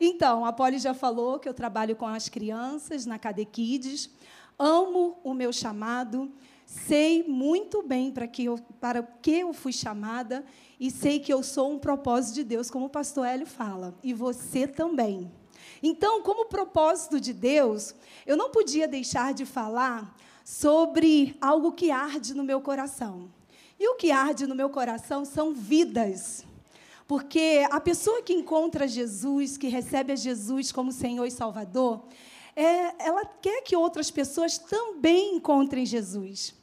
Então, a Polly já falou que eu trabalho com as crianças na Cadequides, amo o meu chamado, sei muito bem para que eu, para que eu fui chamada e sei que eu sou um propósito de Deus, como o pastor Hélio fala, e você também. Então, como propósito de Deus, eu não podia deixar de falar sobre algo que arde no meu coração. E o que arde no meu coração são vidas. Porque a pessoa que encontra Jesus, que recebe a Jesus como Senhor e Salvador, é, ela quer que outras pessoas também encontrem Jesus.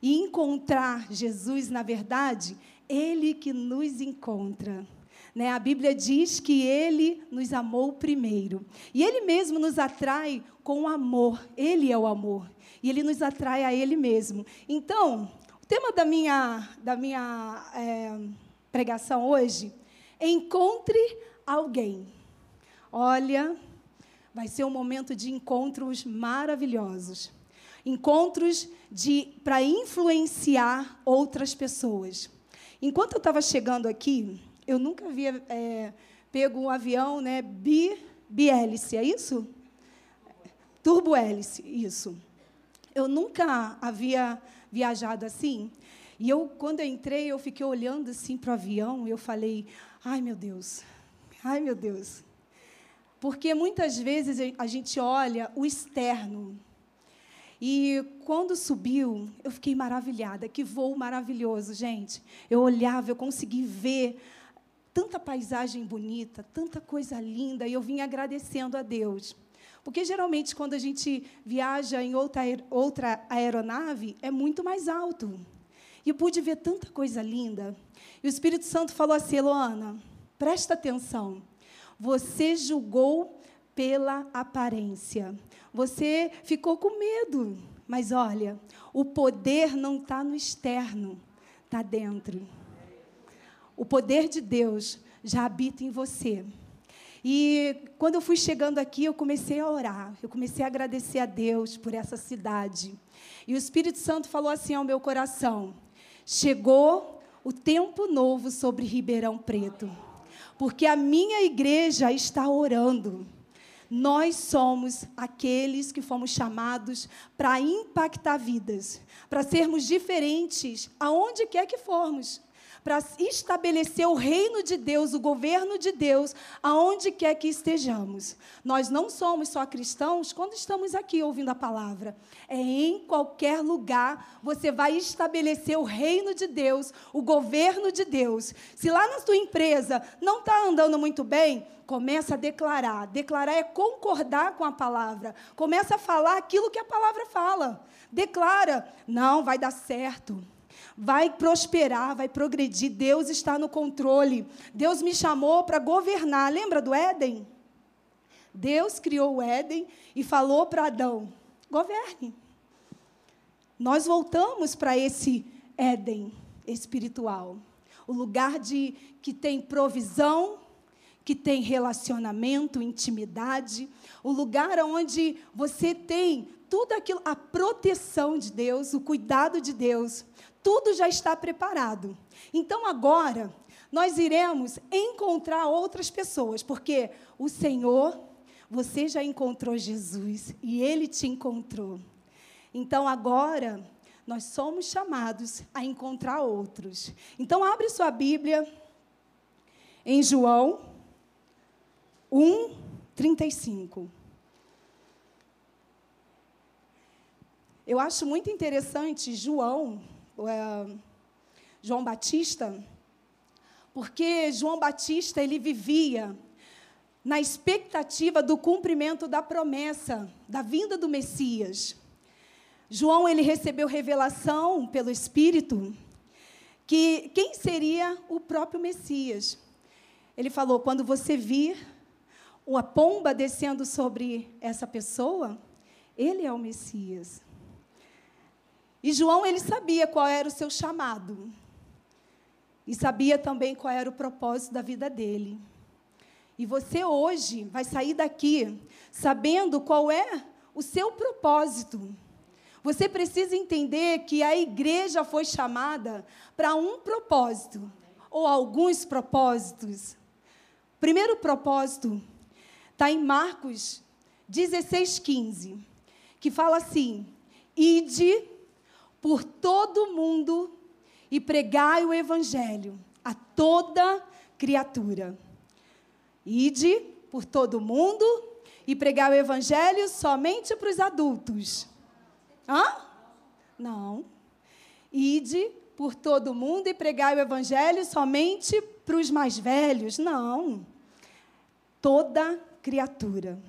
E encontrar Jesus, na verdade, Ele que nos encontra. Né? A Bíblia diz que Ele nos amou primeiro. E Ele mesmo nos atrai com amor. Ele é o amor. E Ele nos atrai a Ele mesmo. Então, o tema da minha, da minha é, pregação hoje Encontre alguém. Olha, vai ser um momento de encontros maravilhosos. Encontros de para influenciar outras pessoas. Enquanto eu estava chegando aqui, eu nunca havia é, pego um avião, né, bi, bihélice, é isso? Turbohélice, isso. Eu nunca havia viajado assim. E eu, quando eu entrei, eu fiquei olhando assim para o avião, e eu falei, Ai, meu Deus. Ai, meu Deus. Porque muitas vezes a gente olha o externo. E quando subiu, eu fiquei maravilhada. Que voo maravilhoso, gente. Eu olhava, eu consegui ver tanta paisagem bonita, tanta coisa linda, e eu vim agradecendo a Deus. Porque geralmente, quando a gente viaja em outra, outra aeronave, é muito mais alto. E pude ver tanta coisa linda. E o Espírito Santo falou assim: Eloana, presta atenção. Você julgou pela aparência. Você ficou com medo. Mas olha, o poder não está no externo, está dentro. O poder de Deus já habita em você. E quando eu fui chegando aqui, eu comecei a orar, eu comecei a agradecer a Deus por essa cidade. E o Espírito Santo falou assim ao meu coração: chegou o tempo novo sobre Ribeirão Preto, porque a minha igreja está orando. Nós somos aqueles que fomos chamados para impactar vidas, para sermos diferentes aonde quer que formos para estabelecer o reino de Deus, o governo de Deus, aonde quer que estejamos. Nós não somos só cristãos quando estamos aqui ouvindo a palavra. É em qualquer lugar você vai estabelecer o reino de Deus, o governo de Deus. Se lá na sua empresa não está andando muito bem, começa a declarar. Declarar é concordar com a palavra. Começa a falar aquilo que a palavra fala. Declara, não, vai dar certo vai prosperar, vai progredir. Deus está no controle. Deus me chamou para governar. Lembra do Éden? Deus criou o Éden e falou para Adão: governe. Nós voltamos para esse Éden espiritual, o lugar de que tem provisão, que tem relacionamento, intimidade, o lugar onde você tem tudo aquilo, a proteção de Deus, o cuidado de Deus, tudo já está preparado. Então agora nós iremos encontrar outras pessoas, porque o Senhor, você já encontrou Jesus e ele te encontrou. Então agora nós somos chamados a encontrar outros. Então abre sua Bíblia em João 1, 35. Eu acho muito interessante João é, João Batista, porque João Batista ele vivia na expectativa do cumprimento da promessa da vinda do Messias. João ele recebeu revelação pelo Espírito que quem seria o próprio Messias. Ele falou: quando você vir uma pomba descendo sobre essa pessoa, ele é o Messias. E João, ele sabia qual era o seu chamado. E sabia também qual era o propósito da vida dele. E você hoje vai sair daqui sabendo qual é o seu propósito. Você precisa entender que a igreja foi chamada para um propósito, ou alguns propósitos. Primeiro propósito, está em Marcos 16, 15, que fala assim: Ide por todo mundo e pregai o evangelho a toda criatura. Ide por todo mundo e pregai o evangelho somente para os adultos. Hã? Não. Ide por todo mundo e pregai o evangelho somente para os mais velhos. Não. Toda criatura.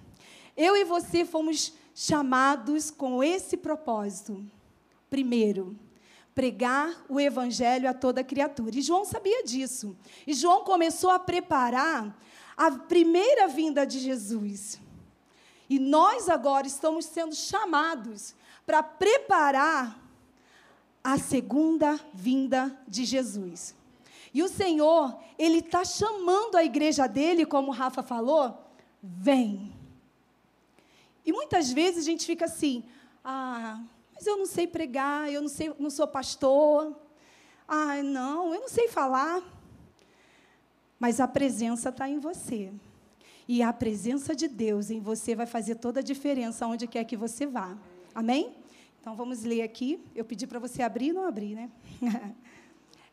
Eu e você fomos chamados com esse propósito. Primeiro, pregar o evangelho a toda criatura. E João sabia disso. E João começou a preparar a primeira vinda de Jesus. E nós agora estamos sendo chamados para preparar a segunda vinda de Jesus. E o Senhor, Ele está chamando a igreja dele, como Rafa falou, vem. E muitas vezes a gente fica assim, ah, mas eu não sei pregar, eu não sei, não sou pastor. Ah, não, eu não sei falar. Mas a presença está em você. E a presença de Deus em você vai fazer toda a diferença onde quer que você vá. Amém? Então vamos ler aqui. Eu pedi para você abrir e não abrir, né?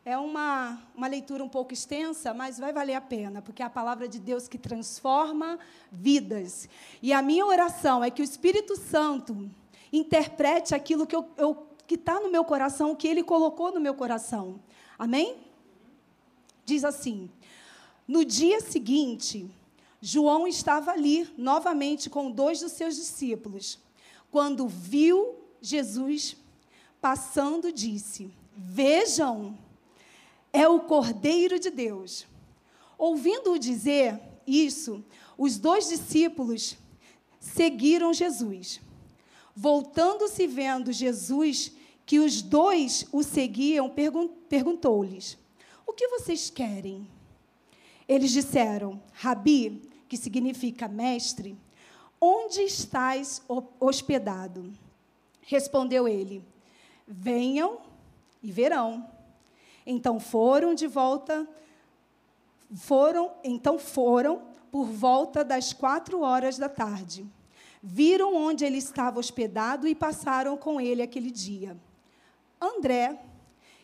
É uma, uma leitura um pouco extensa, mas vai valer a pena, porque é a palavra de Deus que transforma vidas. E a minha oração é que o Espírito Santo interprete aquilo que eu, que está no meu coração, que Ele colocou no meu coração. Amém? Diz assim: No dia seguinte, João estava ali novamente com dois dos seus discípulos. Quando viu Jesus passando, disse: Vejam, é o Cordeiro de Deus. Ouvindo-o dizer isso, os dois discípulos seguiram Jesus. Voltando-se vendo Jesus, que os dois o seguiam, perguntou-lhes: O que vocês querem? Eles disseram: Rabi, que significa mestre, onde estás hospedado? Respondeu ele: Venham e verão. Então foram de volta, foram, então foram por volta das quatro horas da tarde viram onde ele estava hospedado e passaram com ele aquele dia. André,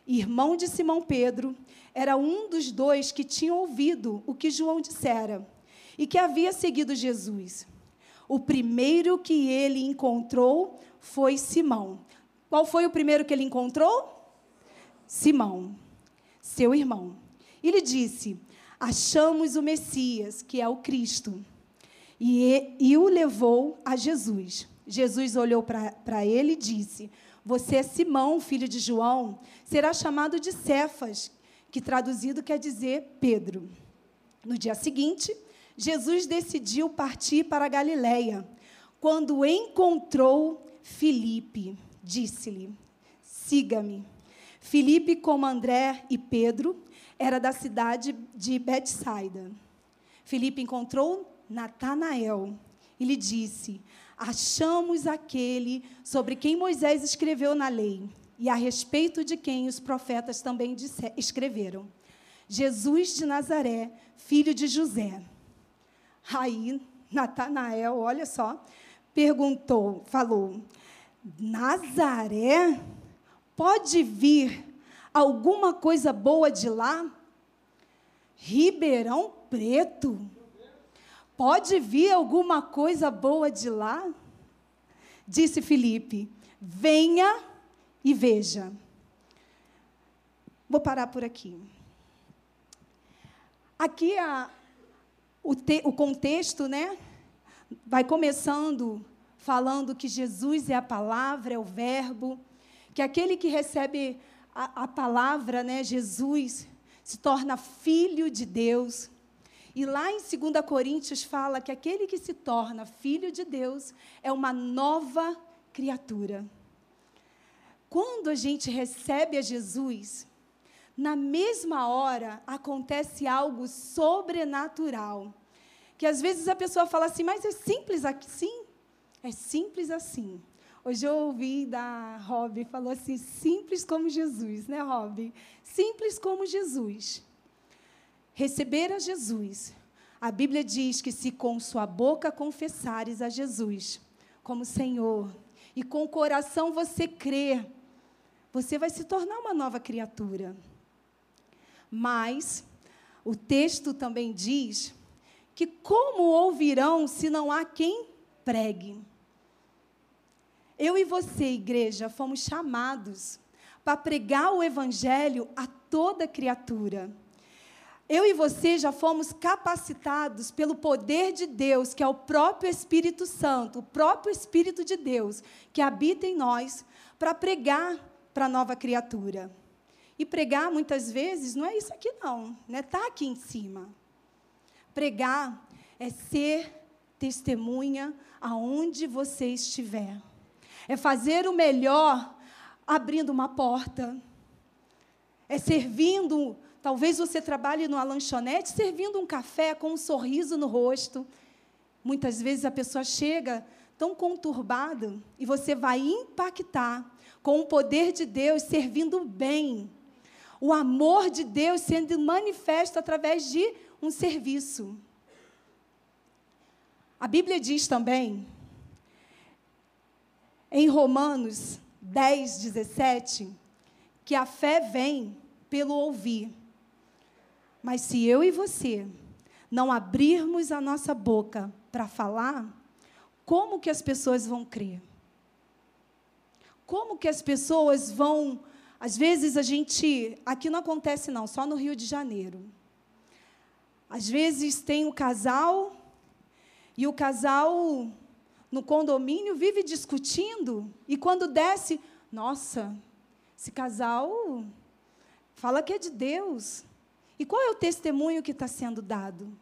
irmão de Simão Pedro, era um dos dois que tinham ouvido o que João dissera e que havia seguido Jesus. O primeiro que ele encontrou foi Simão. Qual foi o primeiro que ele encontrou? Simão, seu irmão. Ele disse: Achamos o Messias, que é o Cristo e, e o levou a Jesus. Jesus olhou para ele e disse: Você é Simão, filho de João, será chamado de Cefas, que traduzido quer dizer Pedro. No dia seguinte, Jesus decidiu partir para a Galiléia. Quando encontrou Filipe, disse-lhe: Siga-me. Filipe, como André e Pedro, era da cidade de Betsaida. Filipe encontrou Natanael e lhe disse: Achamos aquele sobre quem Moisés escreveu na lei e a respeito de quem os profetas também escreveram. Jesus de Nazaré, filho de José. Aí, Natanael, olha só, perguntou, falou: Nazaré? Pode vir alguma coisa boa de lá? Ribeirão Preto? Pode vir alguma coisa boa de lá? Disse Felipe: Venha e veja. Vou parar por aqui. Aqui a, o, te, o contexto, né? Vai começando falando que Jesus é a palavra, é o verbo, que aquele que recebe a, a palavra, né, Jesus, se torna filho de Deus. E lá em 2 Coríntios fala que aquele que se torna filho de Deus é uma nova criatura. Quando a gente recebe a Jesus, na mesma hora acontece algo sobrenatural. Que às vezes a pessoa fala assim, mas é simples assim? É simples assim. Hoje eu ouvi da Rob, falou assim, simples como Jesus, né, Rob? Simples como Jesus receber a Jesus, A Bíblia diz que se com sua boca confessares a Jesus como Senhor e com o coração você crer, você vai se tornar uma nova criatura. Mas o texto também diz que como ouvirão se não há quem pregue? Eu e você, igreja, fomos chamados para pregar o evangelho a toda criatura. Eu e você já fomos capacitados pelo poder de Deus, que é o próprio Espírito Santo, o próprio Espírito de Deus, que habita em nós, para pregar para a nova criatura. E pregar, muitas vezes, não é isso aqui, não, né? Está aqui em cima. Pregar é ser testemunha aonde você estiver. É fazer o melhor abrindo uma porta. É servindo Talvez você trabalhe numa lanchonete servindo um café com um sorriso no rosto. Muitas vezes a pessoa chega tão conturbada e você vai impactar com o poder de Deus servindo bem. O amor de Deus sendo manifesto através de um serviço. A Bíblia diz também, em Romanos 10, 17, que a fé vem pelo ouvir mas se eu e você não abrirmos a nossa boca para falar, como que as pessoas vão crer? Como que as pessoas vão. Às vezes a gente. Aqui não acontece, não, só no Rio de Janeiro. Às vezes tem o casal, e o casal no condomínio vive discutindo, e quando desce, nossa, esse casal fala que é de Deus. E qual é o testemunho que está sendo dado?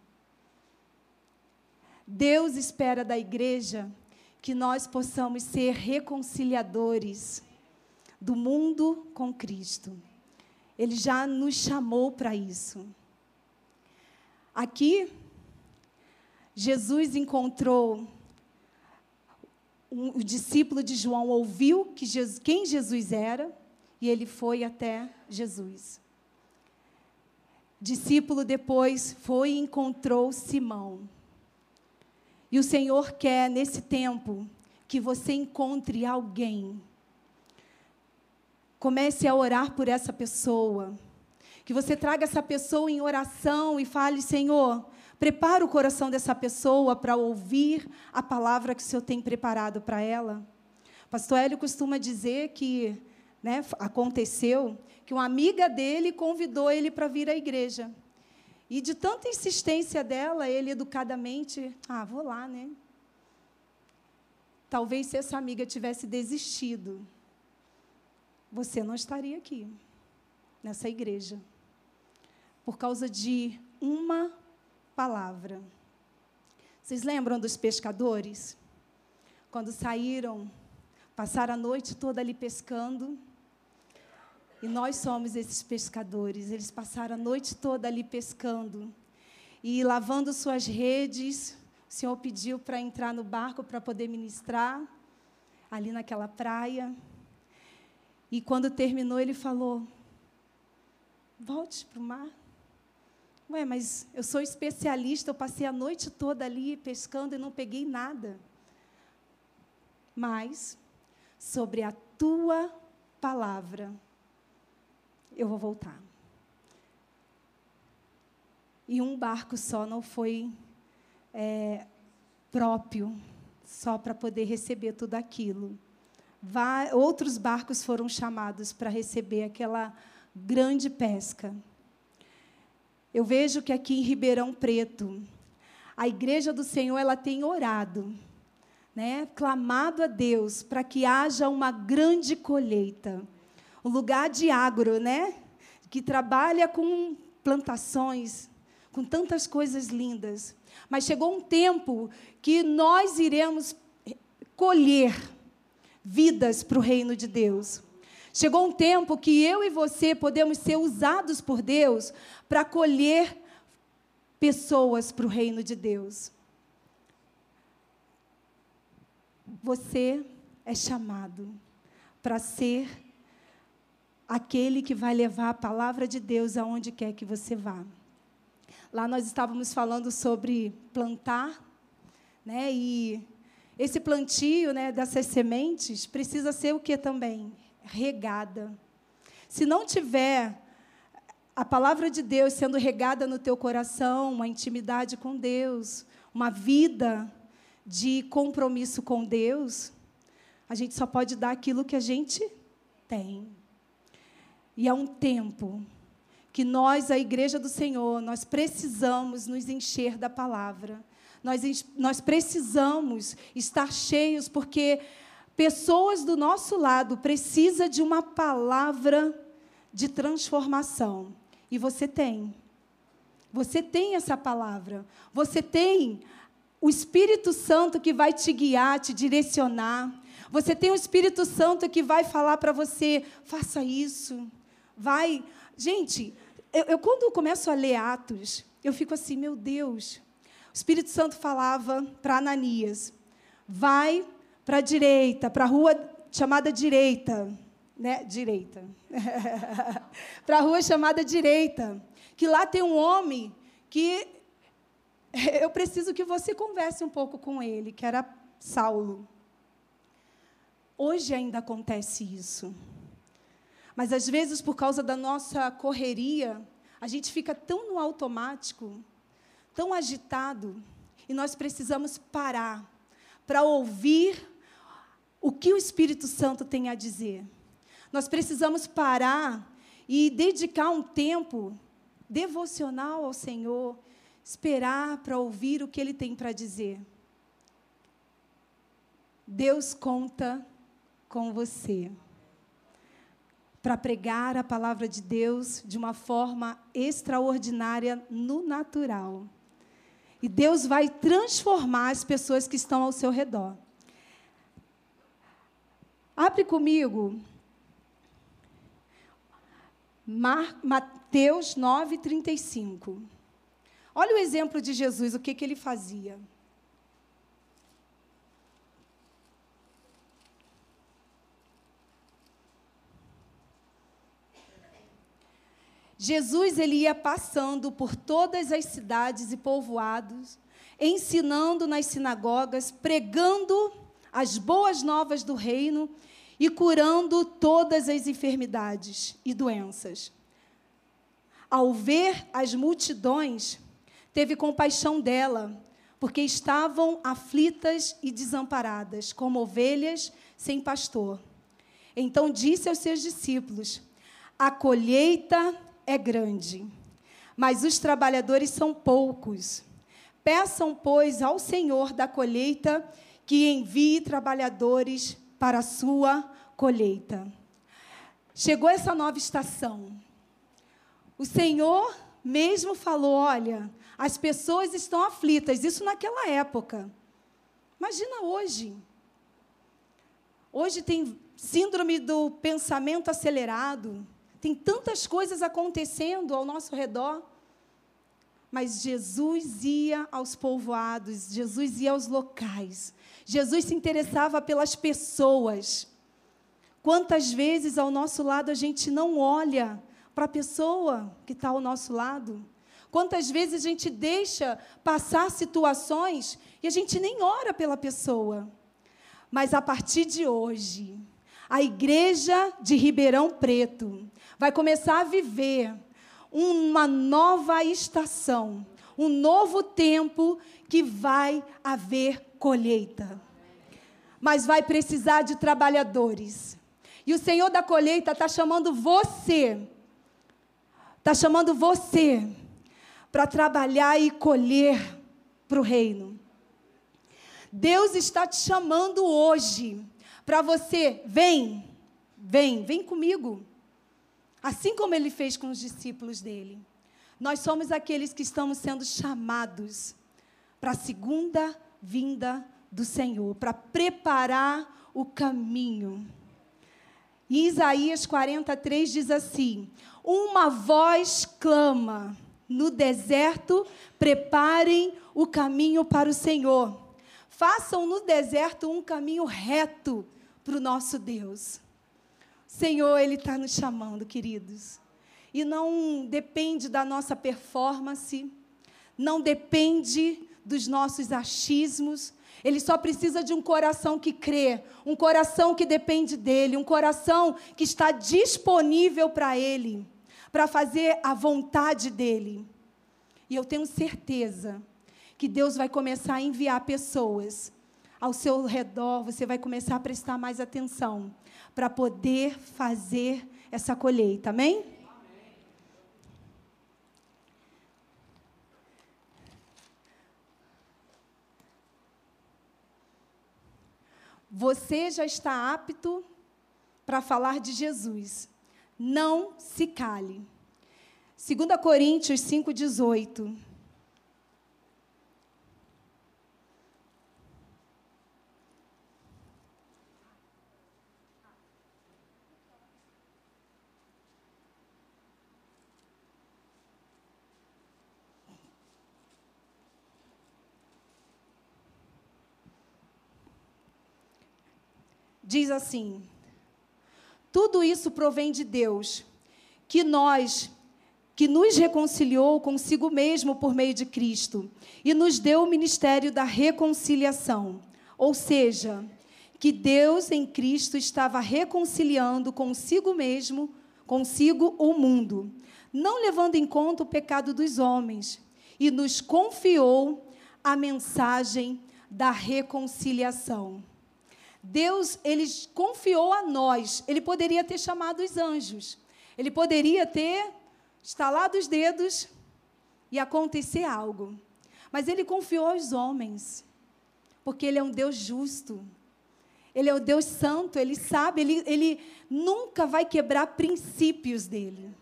Deus espera da igreja que nós possamos ser reconciliadores do mundo com Cristo. Ele já nos chamou para isso. Aqui, Jesus encontrou o discípulo de João ouviu que Jesus, quem Jesus era e ele foi até Jesus discípulo depois foi e encontrou Simão. E o Senhor quer, nesse tempo, que você encontre alguém. Comece a orar por essa pessoa. Que você traga essa pessoa em oração e fale: Senhor, prepara o coração dessa pessoa para ouvir a palavra que o Senhor tem preparado para ela. Pastor Hélio costuma dizer que né, aconteceu que uma amiga dele convidou ele para vir à igreja. E de tanta insistência dela, ele educadamente, ah, vou lá, né? Talvez se essa amiga tivesse desistido, você não estaria aqui, nessa igreja, por causa de uma palavra. Vocês lembram dos pescadores? Quando saíram, passaram a noite toda ali pescando, e nós somos esses pescadores. Eles passaram a noite toda ali pescando. E lavando suas redes, o Senhor pediu para entrar no barco para poder ministrar ali naquela praia. E quando terminou, ele falou: Volte para o mar. Ué, mas eu sou especialista, eu passei a noite toda ali pescando e não peguei nada. Mas, sobre a tua palavra, eu vou voltar. E um barco só não foi é, próprio, só para poder receber tudo aquilo. Outros barcos foram chamados para receber aquela grande pesca. Eu vejo que aqui em Ribeirão Preto, a igreja do Senhor ela tem orado, né, clamado a Deus para que haja uma grande colheita um lugar de agro, né? Que trabalha com plantações, com tantas coisas lindas. Mas chegou um tempo que nós iremos colher vidas para o reino de Deus. Chegou um tempo que eu e você podemos ser usados por Deus para colher pessoas para o reino de Deus. Você é chamado para ser aquele que vai levar a palavra de Deus aonde quer que você vá. Lá nós estávamos falando sobre plantar, né? E esse plantio, né, dessas sementes precisa ser o que também? Regada. Se não tiver a palavra de Deus sendo regada no teu coração, uma intimidade com Deus, uma vida de compromisso com Deus, a gente só pode dar aquilo que a gente tem. E é um tempo que nós, a igreja do Senhor, nós precisamos nos encher da palavra. Nós, nós precisamos estar cheios, porque pessoas do nosso lado precisam de uma palavra de transformação. E você tem. Você tem essa palavra. Você tem o Espírito Santo que vai te guiar, te direcionar. Você tem o Espírito Santo que vai falar para você: faça isso. Vai. Gente, eu, eu, quando eu começo a ler Atos, eu fico assim, meu Deus. O Espírito Santo falava para Ananias: vai para a direita, para a rua chamada direita, né? Direita. para a rua chamada direita, que lá tem um homem que eu preciso que você converse um pouco com ele, que era Saulo. Hoje ainda acontece isso. Mas às vezes, por causa da nossa correria, a gente fica tão no automático, tão agitado, e nós precisamos parar para ouvir o que o Espírito Santo tem a dizer. Nós precisamos parar e dedicar um tempo devocional ao Senhor, esperar para ouvir o que Ele tem para dizer. Deus conta com você para pregar a palavra de Deus de uma forma extraordinária no natural. E Deus vai transformar as pessoas que estão ao seu redor. Abre comigo. Mar, Mateus 9, 35. Olha o exemplo de Jesus, o que, que ele fazia. Jesus ele ia passando por todas as cidades e povoados, ensinando nas sinagogas, pregando as boas novas do reino e curando todas as enfermidades e doenças. Ao ver as multidões, teve compaixão dela, porque estavam aflitas e desamparadas, como ovelhas sem pastor. Então disse aos seus discípulos: A colheita é grande, mas os trabalhadores são poucos. Peçam, pois, ao Senhor da colheita que envie trabalhadores para a sua colheita. Chegou essa nova estação. O Senhor mesmo falou: olha, as pessoas estão aflitas. Isso naquela época. Imagina hoje. Hoje tem síndrome do pensamento acelerado. Tem tantas coisas acontecendo ao nosso redor. Mas Jesus ia aos povoados, Jesus ia aos locais. Jesus se interessava pelas pessoas. Quantas vezes ao nosso lado a gente não olha para a pessoa que está ao nosso lado? Quantas vezes a gente deixa passar situações e a gente nem ora pela pessoa? Mas a partir de hoje, a igreja de Ribeirão Preto vai começar a viver uma nova estação, um novo tempo que vai haver colheita. Mas vai precisar de trabalhadores. E o Senhor da colheita está chamando você, está chamando você para trabalhar e colher para o reino. Deus está te chamando hoje para você, vem, vem, vem comigo. Assim como ele fez com os discípulos dele. Nós somos aqueles que estamos sendo chamados para a segunda vinda do Senhor, para preparar o caminho. Em Isaías 43 diz assim: Uma voz clama no deserto, preparem o caminho para o Senhor. Façam no deserto um caminho reto para o nosso Deus. Senhor, Ele está nos chamando, queridos. E não depende da nossa performance, não depende dos nossos achismos. Ele só precisa de um coração que crê, um coração que depende dele, um coração que está disponível para ele, para fazer a vontade dele. E eu tenho certeza que Deus vai começar a enviar pessoas ao seu redor, você vai começar a prestar mais atenção para poder fazer essa colheita. Amém? Você já está apto para falar de Jesus. Não se cale. 2 Coríntios 5,18. Diz assim: Tudo isso provém de Deus, que nós que nos reconciliou consigo mesmo por meio de Cristo e nos deu o ministério da reconciliação. Ou seja, que Deus em Cristo estava reconciliando consigo mesmo, consigo o mundo, não levando em conta o pecado dos homens, e nos confiou a mensagem da reconciliação. Deus, ele confiou a nós. Ele poderia ter chamado os anjos. Ele poderia ter estalado os dedos e acontecer algo. Mas ele confiou aos homens. Porque ele é um Deus justo. Ele é o Deus santo, ele sabe, ele, ele nunca vai quebrar princípios dele.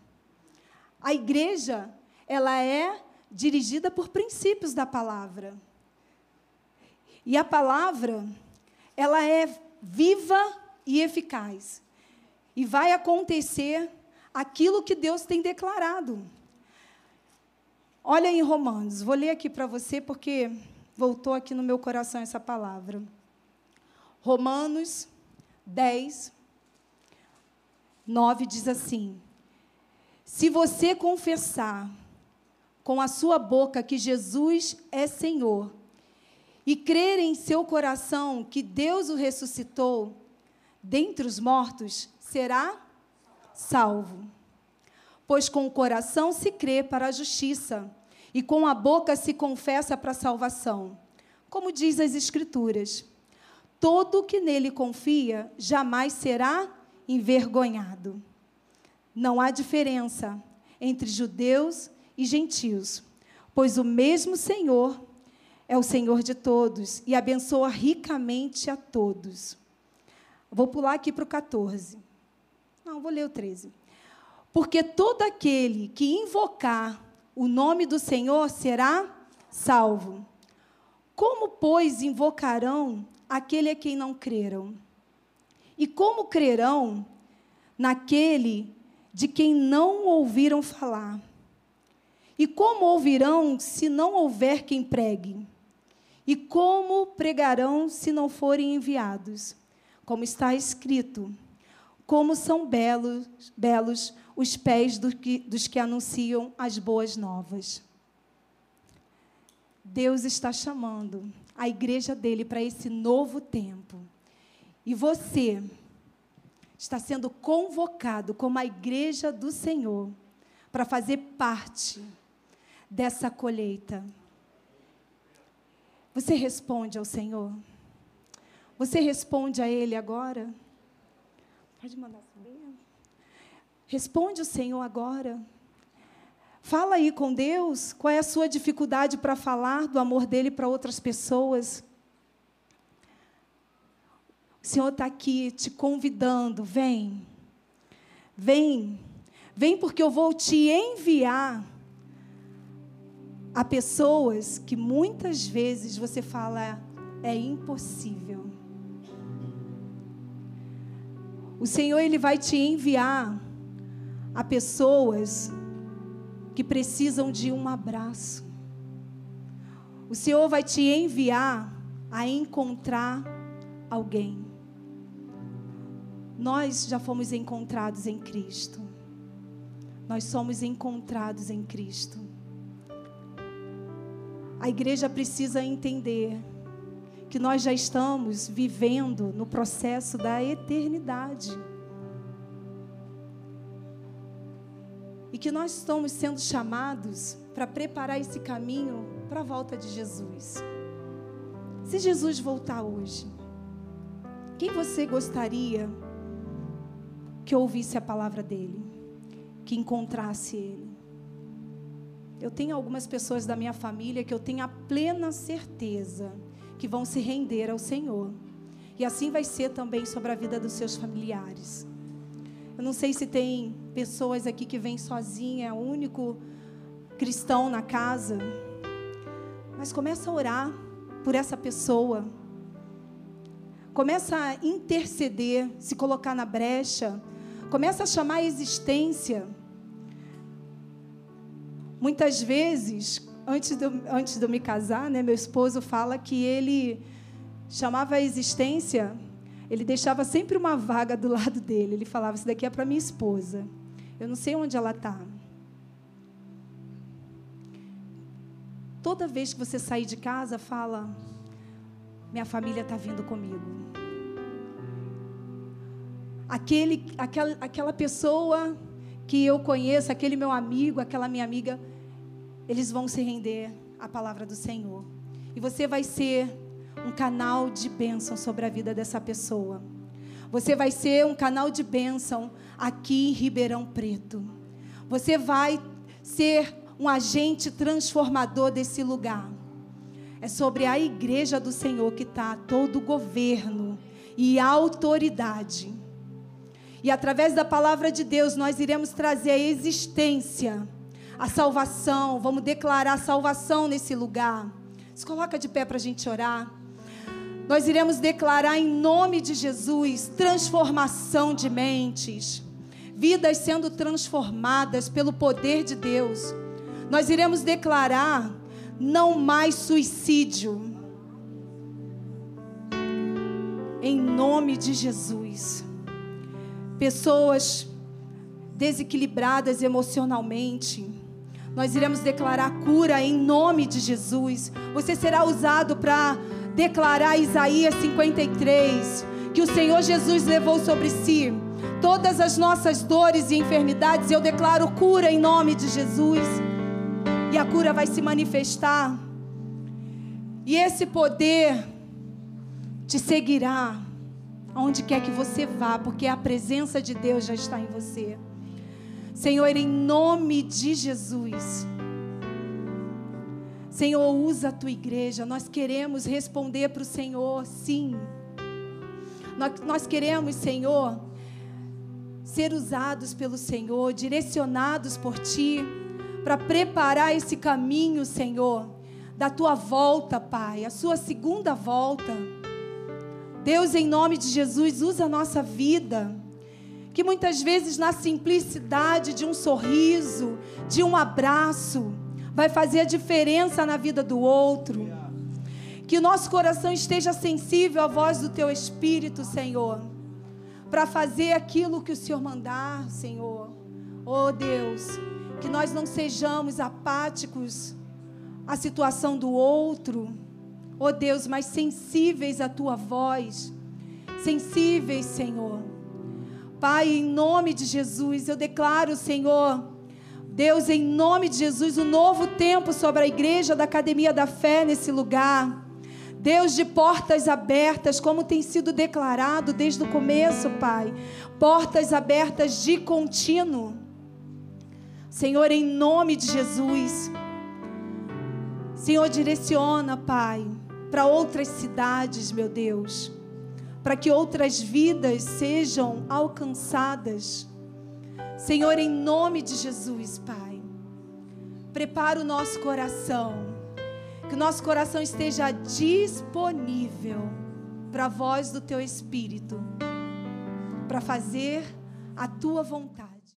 A igreja, ela é dirigida por princípios da palavra. E a palavra, ela é viva e eficaz. E vai acontecer aquilo que Deus tem declarado. Olha em Romanos, vou ler aqui para você porque voltou aqui no meu coração essa palavra. Romanos 10, 9 diz assim: Se você confessar com a sua boca que Jesus é Senhor e crer em seu coração que Deus o ressuscitou dentre os mortos, será salvo. Pois com o coração se crê para a justiça, e com a boca se confessa para a salvação. Como diz as Escrituras: todo que nele confia jamais será envergonhado. Não há diferença entre judeus e gentios, pois o mesmo Senhor é o Senhor de todos e abençoa ricamente a todos. Vou pular aqui para o 14. Não, vou ler o 13. Porque todo aquele que invocar o nome do Senhor será salvo. Como, pois, invocarão aquele a quem não creram? E como crerão naquele de quem não ouviram falar? E como ouvirão se não houver quem pregue? E como pregarão se não forem enviados? Como está escrito: Como são belos, belos os pés do que, dos que anunciam as boas novas. Deus está chamando a igreja dele para esse novo tempo. E você está sendo convocado como a igreja do Senhor para fazer parte dessa colheita. Você responde ao Senhor? Você responde a Ele agora? Pode mandar subir. Responde o Senhor agora. Fala aí com Deus. Qual é a sua dificuldade para falar do amor dele para outras pessoas? O Senhor está aqui te convidando. Vem. Vem. Vem porque eu vou te enviar Há pessoas que muitas vezes você fala, é impossível. O Senhor ele vai te enviar a pessoas que precisam de um abraço. O Senhor vai te enviar a encontrar alguém. Nós já fomos encontrados em Cristo. Nós somos encontrados em Cristo. A igreja precisa entender que nós já estamos vivendo no processo da eternidade. E que nós estamos sendo chamados para preparar esse caminho para a volta de Jesus. Se Jesus voltar hoje, quem você gostaria que ouvisse a palavra dele, que encontrasse ele? Eu tenho algumas pessoas da minha família que eu tenho a plena certeza que vão se render ao Senhor. E assim vai ser também sobre a vida dos seus familiares. Eu não sei se tem pessoas aqui que vêm sozinha, é o único cristão na casa. Mas começa a orar por essa pessoa. Começa a interceder, se colocar na brecha. Começa a chamar a existência. Muitas vezes, antes de, eu, antes de eu me casar, né, meu esposo fala que ele chamava a existência, ele deixava sempre uma vaga do lado dele. Ele falava: Isso daqui é para minha esposa. Eu não sei onde ela está. Toda vez que você sair de casa, fala: Minha família está vindo comigo. Aquele, aquela, aquela pessoa que eu conheço, aquele meu amigo, aquela minha amiga, eles vão se render à palavra do Senhor. E você vai ser um canal de bênção sobre a vida dessa pessoa. Você vai ser um canal de bênção aqui em Ribeirão Preto. Você vai ser um agente transformador desse lugar. É sobre a igreja do Senhor que está todo o governo e autoridade. E através da palavra de Deus, nós iremos trazer a existência a salvação, vamos declarar salvação nesse lugar. Se coloca de pé para a gente orar. Nós iremos declarar em nome de Jesus transformação de mentes, vidas sendo transformadas pelo poder de Deus. Nós iremos declarar não mais suicídio. Em nome de Jesus. Pessoas desequilibradas emocionalmente, nós iremos declarar cura em nome de Jesus. Você será usado para declarar Isaías 53, que o Senhor Jesus levou sobre si todas as nossas dores e enfermidades. Eu declaro cura em nome de Jesus. E a cura vai se manifestar. E esse poder te seguirá aonde quer que você vá, porque a presença de Deus já está em você. Senhor, em nome de Jesus. Senhor, usa a tua igreja. Nós queremos responder para o Senhor, sim. Nós, queremos, Senhor, ser usados pelo Senhor, direcionados por Ti, para preparar esse caminho, Senhor, da tua volta, Pai, a sua segunda volta. Deus, em nome de Jesus, usa a nossa vida que muitas vezes na simplicidade de um sorriso, de um abraço, vai fazer a diferença na vida do outro. Que o nosso coração esteja sensível à voz do teu espírito, Senhor, para fazer aquilo que o Senhor mandar, Senhor. Oh Deus, que nós não sejamos apáticos à situação do outro. Oh Deus, mas sensíveis à tua voz. Sensíveis, Senhor Pai, em nome de Jesus, eu declaro, Senhor, Deus, em nome de Jesus, um novo tempo sobre a igreja da Academia da Fé nesse lugar. Deus de portas abertas, como tem sido declarado desde o começo, Pai. Portas abertas de contínuo. Senhor, em nome de Jesus. Senhor, direciona, Pai, para outras cidades, meu Deus para que outras vidas sejam alcançadas. Senhor, em nome de Jesus, Pai, prepara o nosso coração, que o nosso coração esteja disponível para a voz do Teu Espírito, para fazer a Tua vontade.